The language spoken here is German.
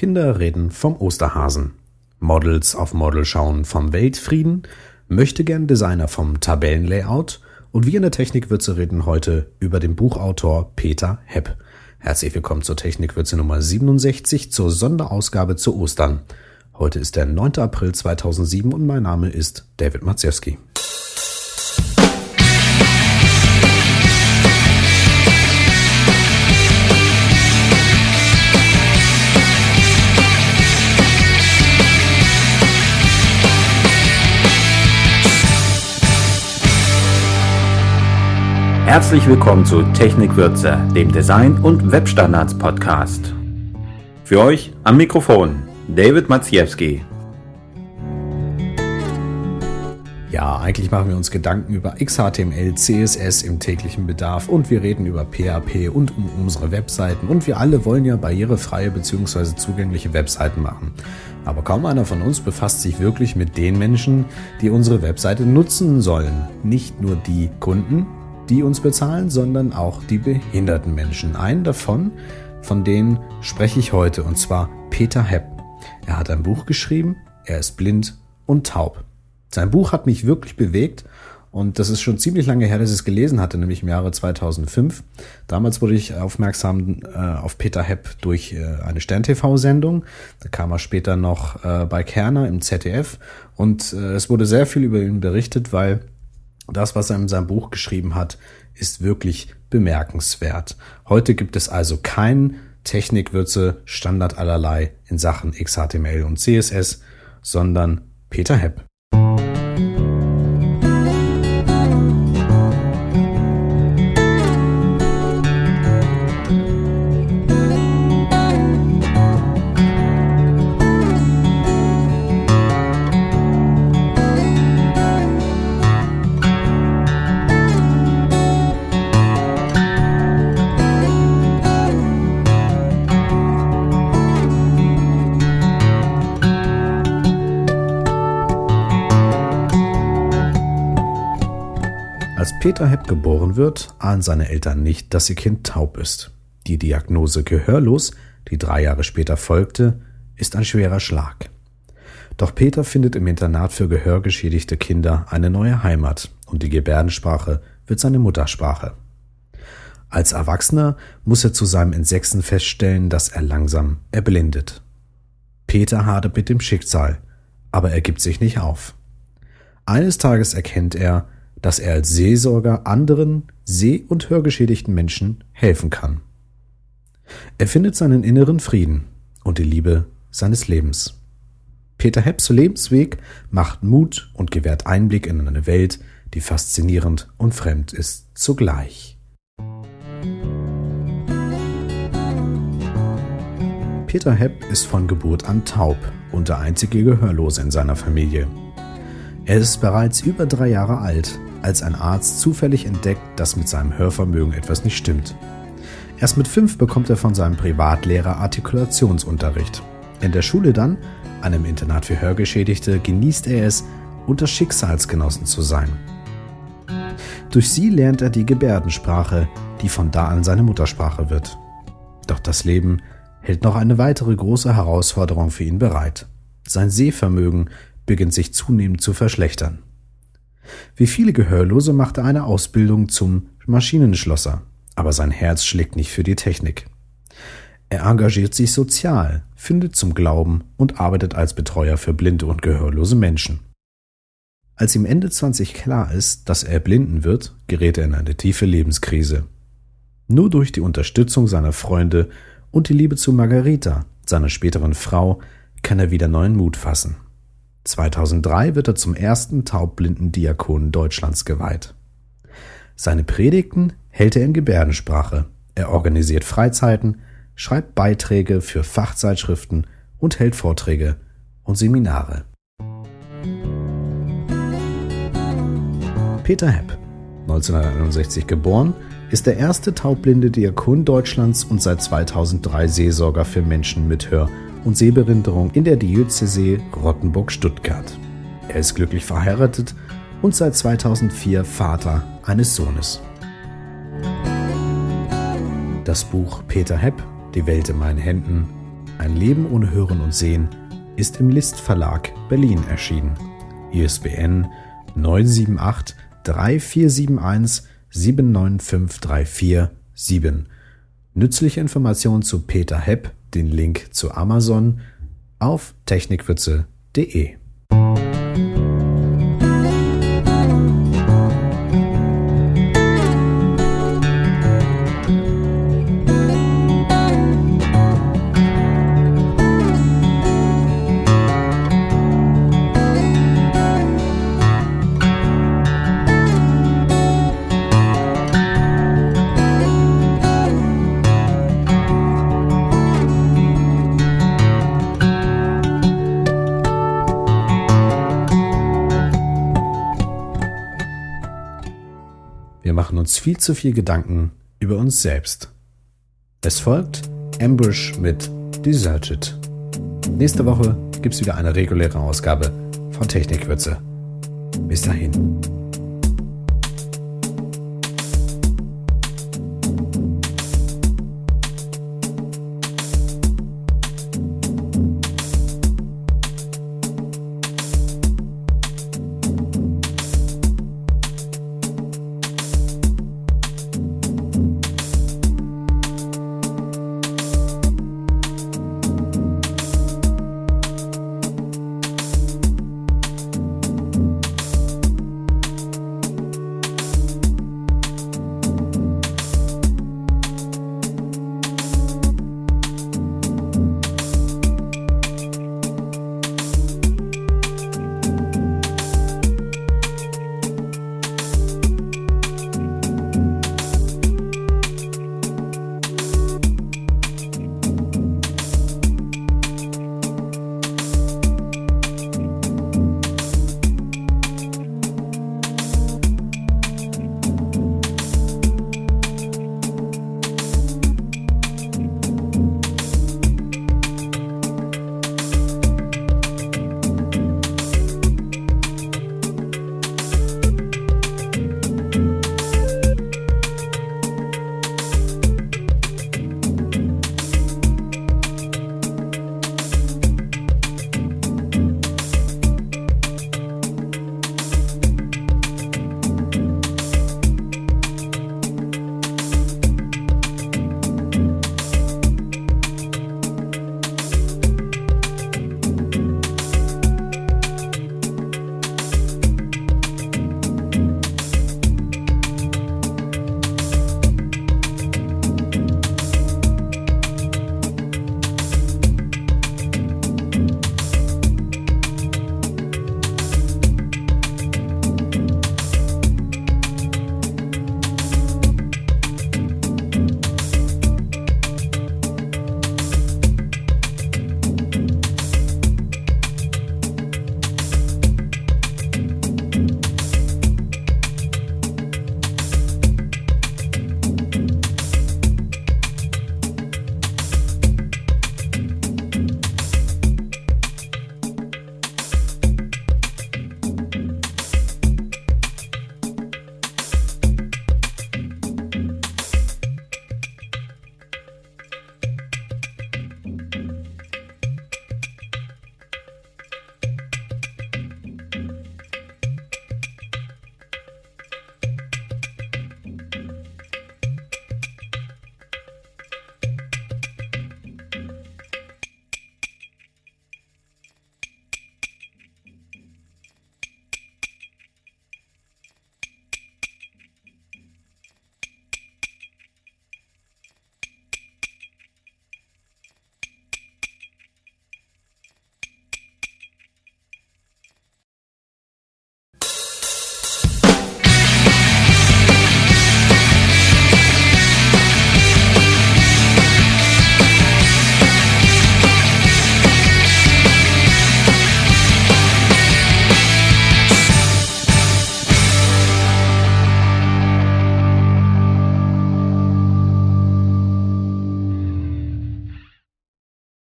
Kinder reden vom Osterhasen. Models auf Model schauen vom Weltfrieden, möchte gern Designer vom Tabellenlayout und wir in der Technikwürze reden heute über den Buchautor Peter Hepp. Herzlich willkommen zur Technikwürze Nummer 67 zur Sonderausgabe zu Ostern. Heute ist der 9. April 2007 und mein Name ist David Maciewski. Herzlich willkommen zu Technikwürze, dem Design- und Webstandards-Podcast. Für euch am Mikrofon David Maciejewski. Ja, eigentlich machen wir uns Gedanken über XHTML, CSS im täglichen Bedarf und wir reden über PHP und um unsere Webseiten und wir alle wollen ja barrierefreie bzw. zugängliche Webseiten machen. Aber kaum einer von uns befasst sich wirklich mit den Menschen, die unsere Webseite nutzen sollen. Nicht nur die Kunden, die uns bezahlen, sondern auch die behinderten Menschen. Einen davon, von denen spreche ich heute, und zwar Peter Hepp. Er hat ein Buch geschrieben, er ist blind und taub. Sein Buch hat mich wirklich bewegt und das ist schon ziemlich lange her, dass ich es gelesen hatte, nämlich im Jahre 2005. Damals wurde ich aufmerksam äh, auf Peter Hepp durch äh, eine Stern-TV-Sendung. Da kam er später noch äh, bei Kerner im ZDF und äh, es wurde sehr viel über ihn berichtet, weil das, was er in seinem Buch geschrieben hat, ist wirklich bemerkenswert. Heute gibt es also kein Technikwürze Standard allerlei in Sachen XHTML und CSS, sondern Peter Hepp. Peter Hepp geboren wird, ahnen seine Eltern nicht, dass ihr Kind taub ist. Die Diagnose gehörlos, die drei Jahre später folgte, ist ein schwerer Schlag. Doch Peter findet im Internat für gehörgeschädigte Kinder eine neue Heimat und die Gebärdensprache wird seine Muttersprache. Als Erwachsener muss er zu seinem Entsetzen feststellen, dass er langsam erblindet. Peter hadert mit dem Schicksal, aber er gibt sich nicht auf. Eines Tages erkennt er, dass er als Seelsorger anderen seh- und hörgeschädigten Menschen helfen kann. Er findet seinen inneren Frieden und die Liebe seines Lebens. Peter Hepps Lebensweg macht Mut und gewährt Einblick in eine Welt, die faszinierend und fremd ist zugleich. Peter Hepp ist von Geburt an taub und der einzige Gehörlose in seiner Familie. Er ist bereits über drei Jahre alt, als ein Arzt zufällig entdeckt, dass mit seinem Hörvermögen etwas nicht stimmt. Erst mit fünf bekommt er von seinem Privatlehrer Artikulationsunterricht. In der Schule dann, einem Internat für Hörgeschädigte, genießt er es, unter Schicksalsgenossen zu sein. Durch sie lernt er die Gebärdensprache, die von da an seine Muttersprache wird. Doch das Leben hält noch eine weitere große Herausforderung für ihn bereit. Sein Sehvermögen beginnt sich zunehmend zu verschlechtern. Wie viele Gehörlose macht er eine Ausbildung zum Maschinenschlosser, aber sein Herz schlägt nicht für die Technik. Er engagiert sich sozial, findet zum Glauben und arbeitet als Betreuer für blinde und gehörlose Menschen. Als ihm Ende 20 klar ist, dass er blinden wird, gerät er in eine tiefe Lebenskrise. Nur durch die Unterstützung seiner Freunde und die Liebe zu Margarita, seiner späteren Frau, kann er wieder neuen Mut fassen. 2003 wird er zum ersten taubblinden Diakon Deutschlands geweiht. Seine Predigten hält er in Gebärdensprache. Er organisiert Freizeiten, schreibt Beiträge für Fachzeitschriften und hält Vorträge und Seminare. Peter Hepp, 1961 geboren, ist der erste taubblinde Diakon Deutschlands und seit 2003 Seelsorger für Menschen mit Hör- und Sehbehinderung in der Diözese Rottenburg-Stuttgart. Er ist glücklich verheiratet und seit 2004 Vater eines Sohnes. Das Buch Peter Hepp, Die Welt in meinen Händen, Ein Leben ohne Hören und Sehen ist im List Verlag Berlin erschienen. ISBN 978 3471 795347. Nützliche Informationen zu Peter Hepp, den Link zu Amazon auf technikwürze.de. Wir machen uns viel zu viel Gedanken über uns selbst. Es folgt Ambush mit Deserted. Nächste Woche gibt es wieder eine reguläre Ausgabe von Technikwürze. Bis dahin.